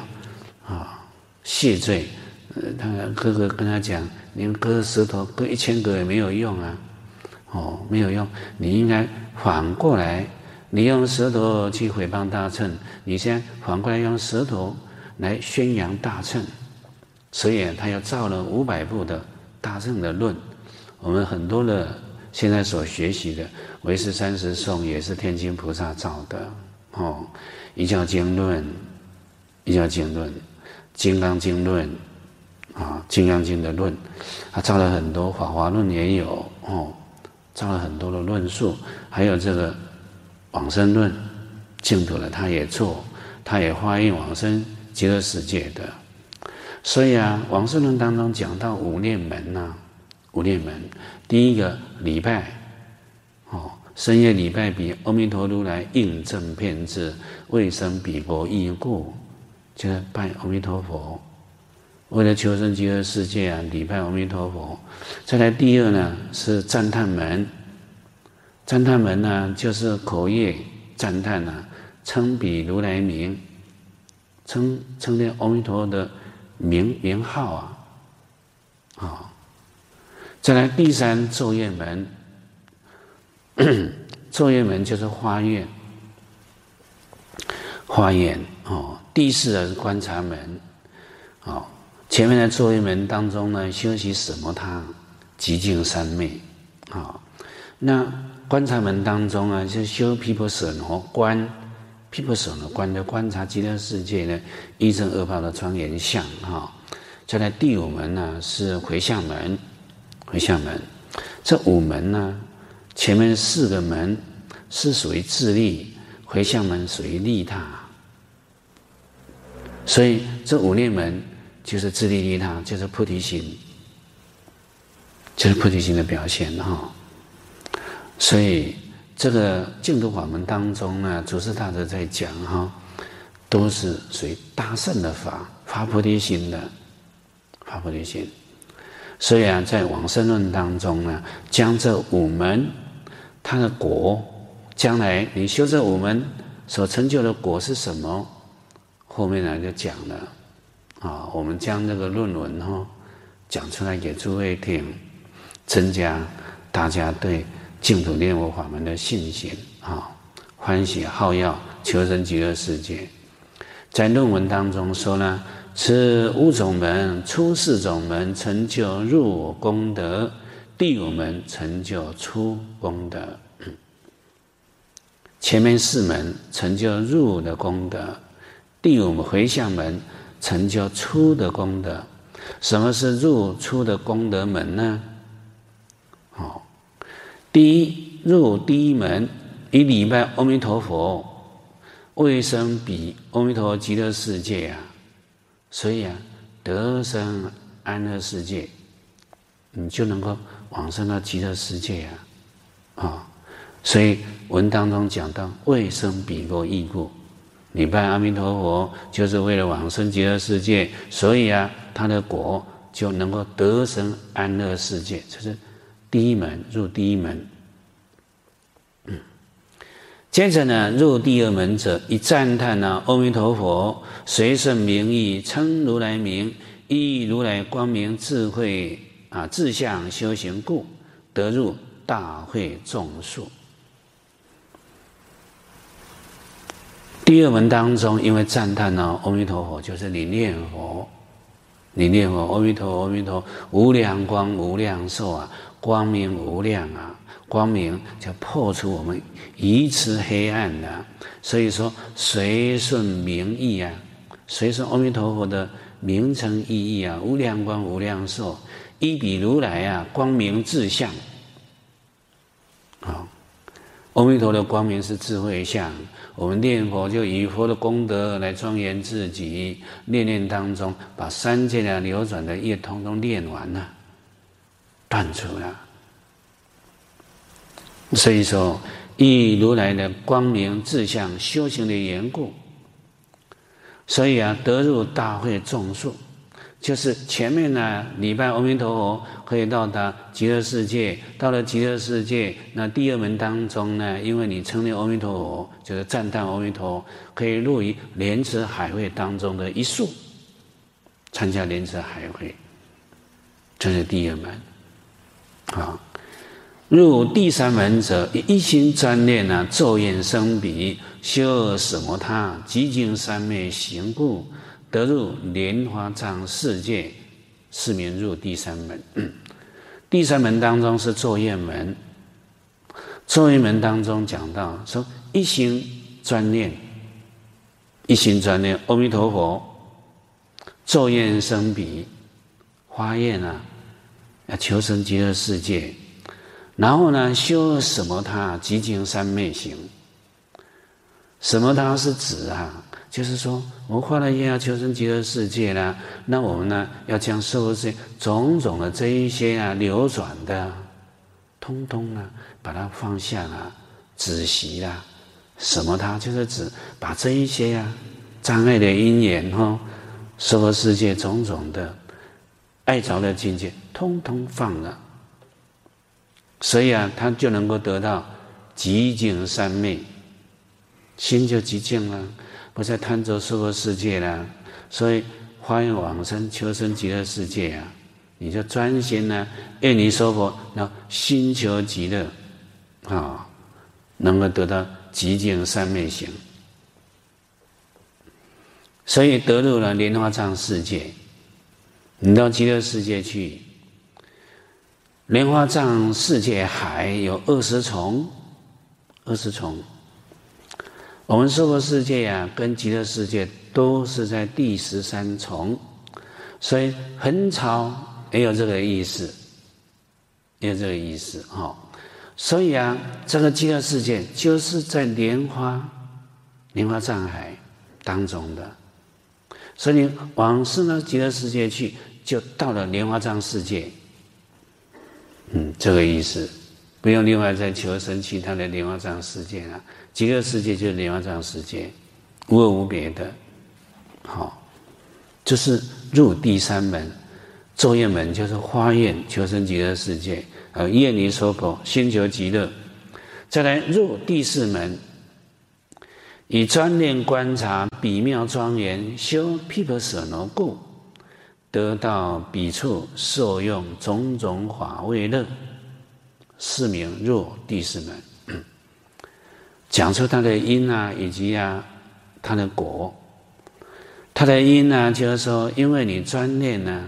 啊，谢罪。他哥哥跟他讲，你割舌头割一千个也没有用啊，哦，没有用。你应该反过来，你用舌头去毁谤大乘，你先反过来用舌头来宣扬大乘，所以他又造了五百部的大乘的论。我们很多的现在所学习的。唯识三十颂也是天亲菩萨造的哦，一教经论，一教经论，金刚经论，啊，金刚经的论，他造了很多，法华论也有哦，造了很多的论述，还有这个往生论，净土的他也做，他也化应往生极乐世界的，所以啊，往生论当中讲到五念门呐、啊，五念门，第一个礼拜。哦，深夜礼拜比阿弥陀如来应正遍知，为生彼国义故，就是拜阿弥陀佛。为了求生极乐世界啊，礼拜阿弥陀佛。再来第二呢，是赞叹门。赞叹门呢，就是口业赞叹啊，称彼如来名，称称念阿弥陀佛的名名号啊。啊，再来第三昼夜门。昼夜门就是花愿，花愿哦。第四是观察门，哦，前面的昼夜门当中呢，修习什么他极净三昧，啊、那观察门当中啊，就修毗婆舍那观，毗婆舍那观的观察极乐世界的一真二报的庄严相，哈、哦。再来第五门呢是回向门，回向门，这五门呢。前面四个门是属于自利，回向门属于利他，所以这五念门就是自利利他，就是菩提心，就是菩提心的表现哈。所以这个净土法门当中呢，祖师大德在讲哈，都是属于大乘的法，发菩提心的，发菩提心。所以啊，在往生论当中呢，将这五门。他的果，将来你修这五门所成就的果是什么？后面呢就讲了，啊，我们将这个论文哈讲出来给诸位听，增加大家对净土念佛法门的信心啊，欢喜好药求生极乐世界。在论文当中说呢，此五种门，初四种门成就入我功德。第五门成就出功德，前面四门成就入的功德，第五回向门成就出的功德。什么是入出的功德门呢？哦，第一入第一门，以礼拜阿弥陀佛，为生彼阿弥陀极乐世界啊，所以啊，得生安乐世界，你就能够。往生到极乐世界啊，啊、所以文当中讲到为生彼国异故，礼拜阿弥陀佛就是为了往生极乐世界，所以啊，他的果就能够得生安乐世界，这是第一门入第一门。接着呢，入第二门者，一赞叹呢阿弥陀佛随顺名义称如来名，依如来光明智慧。啊，志向修行故，得入大会众数。第二门当中，因为赞叹呢，阿弥陀佛就是你念佛，你念佛，阿弥陀，阿弥陀，无量光，无量寿啊，光明无量啊，光明就破除我们愚痴黑暗的。所以说，随顺名义啊，随顺阿弥陀佛的名称意义啊，无量光，无量寿。一比如来啊，光明智相。阿弥陀的光明是智慧相。我们念佛就以佛的功德来庄严自己，念念当中把三界的流转的业通通念完了，断除了。所以说，依如来的光明智相修行的缘故，所以啊，得入大会众数。就是前面呢，礼拜阿弥陀佛可以到达极乐世界，到了极乐世界，那第二门当中呢，因为你称念阿弥陀佛，就是赞叹阿弥陀佛，可以入于莲池海会当中的一粟，参加莲池海会，这是第二门。啊，入第三门者，一心专念呢，咒言生彼，修奢摩他，极净三昧行故。得入莲花藏世界，是名入第三门。第三门当中是作业门，作业门当中讲到说一心专念，一心专念阿弥陀佛，咒愿声彼，花叶呢啊，求生极乐世界，然后呢修什么他，极净三昧行。什么他是指啊。就是说，我们发了愿要求生极乐世界啦，那我们呢要将娑婆世界种种的这一些啊流转的，通通呢把它放下了，止息啦，什么？它就是指把这一些啊障碍的因缘哈，娑婆世界种种的爱着的境界，通通放了，所以啊，他就能够得到极静三昧，心就极静了。不再贪着娑婆世界了，所以发愿往生求生极乐世界啊！你就专心呢，愿你娑婆，那心求极乐啊，能够得到极净三昧行。所以得入了莲花藏世界，你到极乐世界去，莲花藏世界海有二十重，二十重。我们娑婆世界呀、跟极乐世界都是在第十三重，所以横超也有这个意思，也有这个意思哈、哦。所以啊，这个极乐世界就是在莲花莲花藏海当中的，所以你往生到极乐世界去，就到了莲花藏世界。嗯，这个意思，不用另外再求生其他的莲花藏世界了。极乐世界就是莲花藏世界，无二无别的，好，就是入第三门，作业门就是花愿求生极乐世界，呃，愿离娑婆，心求极乐，再来入第四门，以专念观察彼妙庄严，修毗婆舍那故，得到彼处受用种种法味乐，是名入第四门。讲出他的因啊，以及啊，他的果。他的因呢，就是说，因为你专念呢，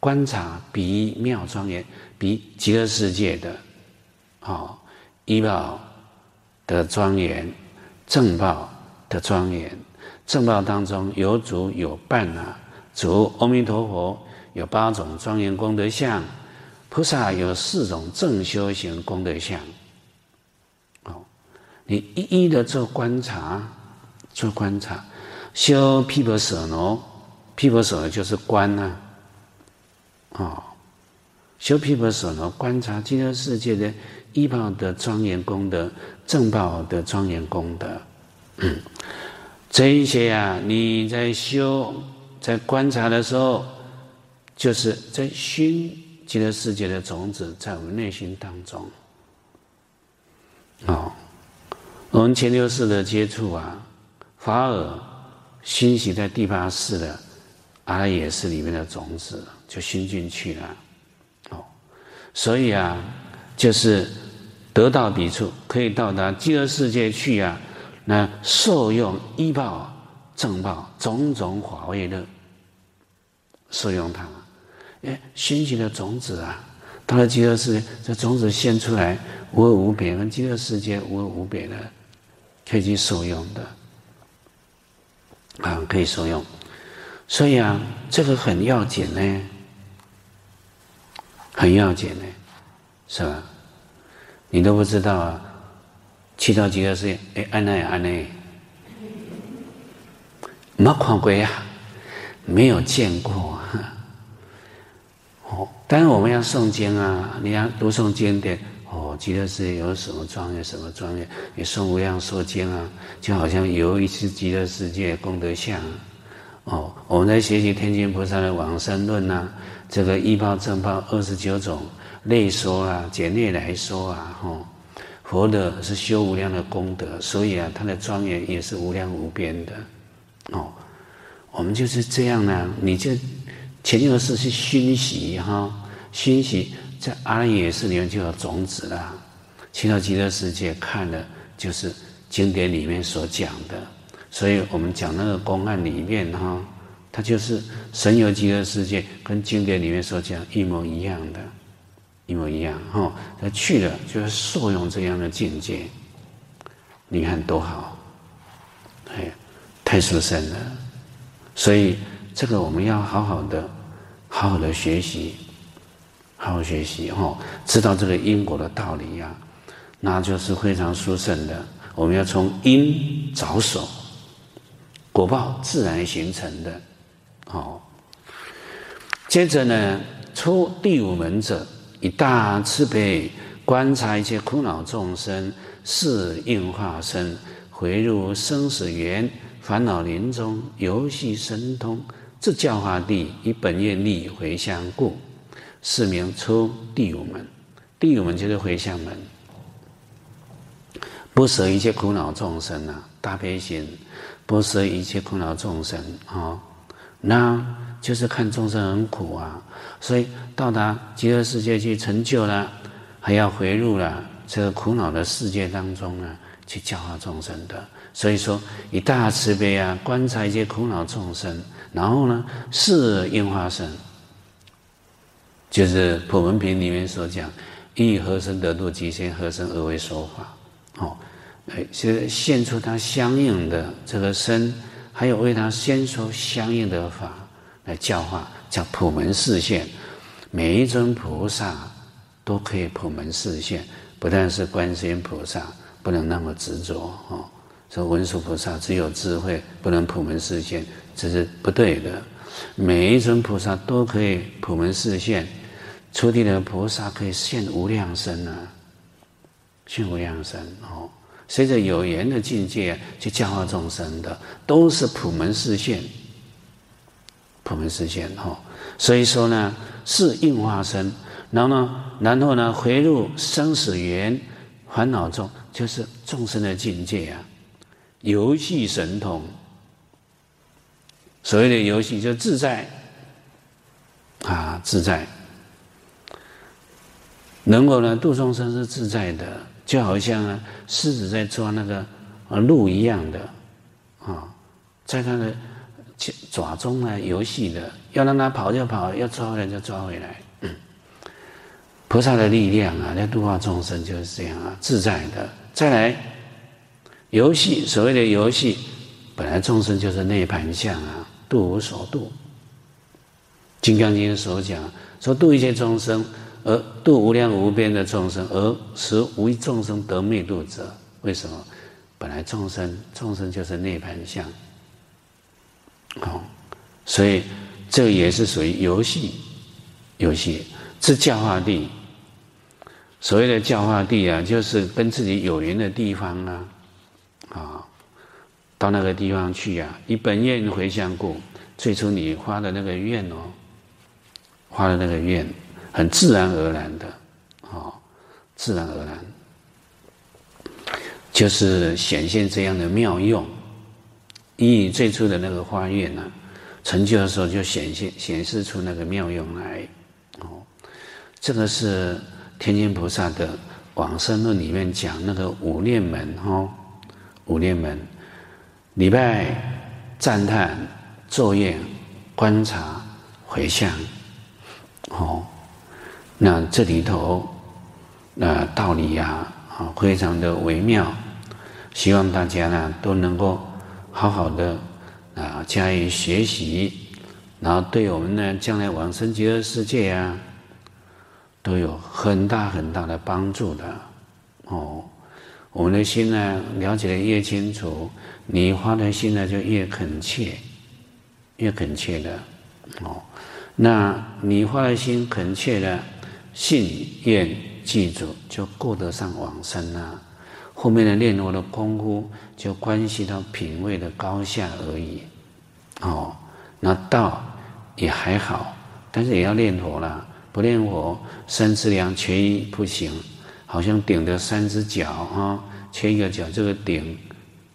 观察彼妙庄严，彼极乐世界的，哦，依报的庄严，正报的庄严，正报当中有主有伴啊，主阿弥陀佛有八种庄严功德相，菩萨有四种正修行功德相。你一一的做观察，做观察，修毗婆舍罗，毗婆舍罗就是观呐、啊，哦，修毗婆舍罗观察极乐世界的依报的庄严功德，正报的庄严功德，嗯，这一些啊，你在修在观察的时候，就是在熏极乐世界的种子在我们内心当中，哦。我们前六世的接触啊，法尔熏习在第八世的阿赖耶识里面的种子就熏进去了，哦，所以啊，就是得到彼处可以到达极乐世界去啊，那受用依报正报种种法味乐，受用它，哎，熏习的种子啊，到了极乐世界，这种子现出来无二无别，跟极乐世界无二无别的。可以去受用的，啊，可以受用，所以啊，这个很要紧呢，很要紧呢，是吧？你都不知道啊，去到极乐世界，哎，安奈安奈，没看过呀，没有见过啊，哦，当然我们要诵经啊，你要读诵经典。哦，极乐世界有什么庄严？什么庄严？你诵无量寿经啊，就好像有一次极乐世界功德相，哦，我们在学习天津菩萨的往生论呐，这个依报正报二十九种类说啊，简略来说啊，吼，佛的是修无量的功德，所以啊，他的庄严也是无量无边的，哦，我们就是这样呢，你就前一个是去熏习哈，熏习在阿赖耶识里面就有种子了，去到极乐世界看的就是经典里面所讲的。所以我们讲那个公案里面哈，它就是神游极乐世界，跟经典里面所讲一模一样的，一模一样哈。他去了就是受用这样的境界，你看多好，哎，太殊胜了。所以这个我们要好好的、好好的学习，好好学习哈，知道这个因果的道理呀，那就是非常殊胜的。我们要从因着手。果报自然形成的，好。接着呢，出第五门者，以大慈悲观察一切苦恼众生，是应化身，回入生死缘，烦恼林中，游戏神通，自教化地，以本愿力回向故，是名出第五门。第五门就是回向门，不舍一切苦恼众生啊，大悲心。不舍一切苦恼众生啊，那就是看众生很苦啊，所以到达极乐世界去成就了，还要回入了这个苦恼的世界当中呢，去教化众生的。所以说，以大慈悲啊，观察一切苦恼众生，然后呢，是应化身，就是普门品里面所讲，以何身得度，即现何身而为说法，哦。哎，是现出他相应的这个身，还有为他先说相应的法来教化，叫普门示现。每一尊菩萨都可以普门示现，不但是观世音菩萨不能那么执着哦。说文殊菩萨只有智慧，不能普门示现，这是不对的。每一尊菩萨都可以普门示现，初地的菩萨可以现无量身啊，现无量身哦。随着有缘的境界去教化众生的，都是普门示现，普门示现哈。所以说呢，是应化身，然后呢，然后呢，回入生死缘烦恼中，就是众生的境界啊，游戏神通。所谓的游戏，就自在啊，自在，能够呢度众生是自在的。就好像啊，狮子在抓那个啊鹿一样的，啊，在它的爪中呢游戏的，要让它跑就跑，要抓回来就抓回来。嗯，菩萨的力量啊，在度化众生就是这样啊，自在的。再来，游戏，所谓的游戏，本来众生就是涅盘相啊，度无所度。《金刚经》所讲说，度一切众生。而度无量无边的众生，而使无一众生得灭度者，为什么？本来众生众生就是涅槃相，好，所以这也是属于游戏，游戏是教化地。所谓的教化地啊，就是跟自己有缘的地方啊，啊，到那个地方去啊，以本愿回向故，最初你发的那个愿哦，发的那个愿。很自然而然的，哦，自然而然，就是显现这样的妙用。以最初的那个花愿呢，成就的时候就显现显示出那个妙用来，哦，这个是天津菩萨的往生论里面讲那个五念门，哦，五念门，礼拜、赞叹、作业、观察、回向，哦。那这里头，那道理呀，啊，非常的微妙，希望大家呢都能够好好的啊加以学习，然后对我们呢将来往生极乐世界啊，都有很大很大的帮助的哦。我们的心呢了解的越清楚，你发的心呢就越恳切，越恳切的哦。那你发的心恳切的。信愿记住，就过得上往生啊。后面的念佛的功夫，就关系到品位的高下而已。哦，那道也还好，但是也要念佛啦。不念佛，三只粮缺一不行，好像顶着三只脚啊，缺一个脚，这个顶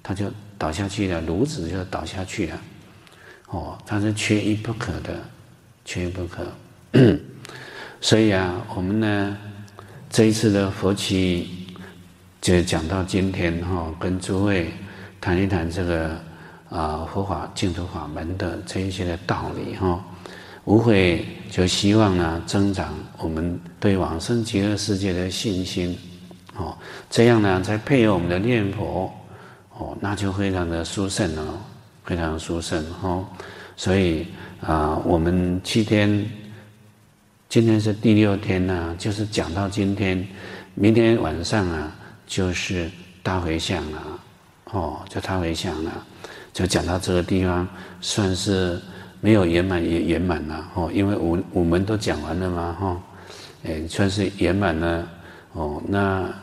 它就倒下去了，炉子就倒下去了。哦，它是缺一不可的，缺一不可。所以啊，我们呢，这一次的佛期就讲到今天哈、哦，跟诸位谈一谈这个啊、佛法净土法门的这一些的道理哈。哦无悔就希望呢，增长我们对往生极乐世界的信心，哦，这样呢，再配合我们的念佛，哦，那就非常的殊胜哦，非常殊胜哦。所以啊、我们七天，今天是第六天呢、啊，就是讲到今天，明天晚上啊，就是大回向了，哦，就大回向了，就讲到这个地方，算是。没有圆满也圆满了哦，因为五五门都讲完了嘛哈，哎，算是圆满了哦。那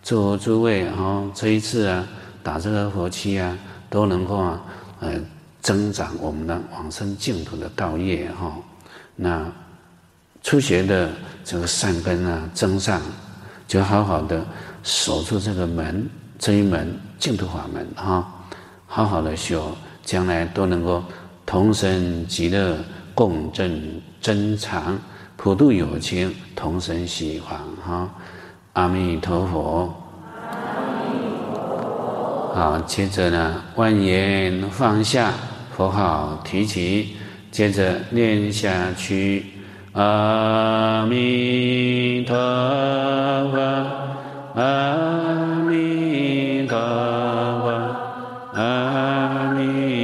祝诸位哈，这一次啊，打这个佛七啊，都能够啊，呃，增长我们的往生净土的道业哈。那初学的这个善根啊，增上，就好好的守住这个门，这一门净土法门哈，好好的修，将来都能够。同生极乐，共振真常，普度有情，同生西方。哈，阿弥陀佛。好，接着呢，万言放下，佛号提起，接着念下去。 아미다와 아미다와 아미.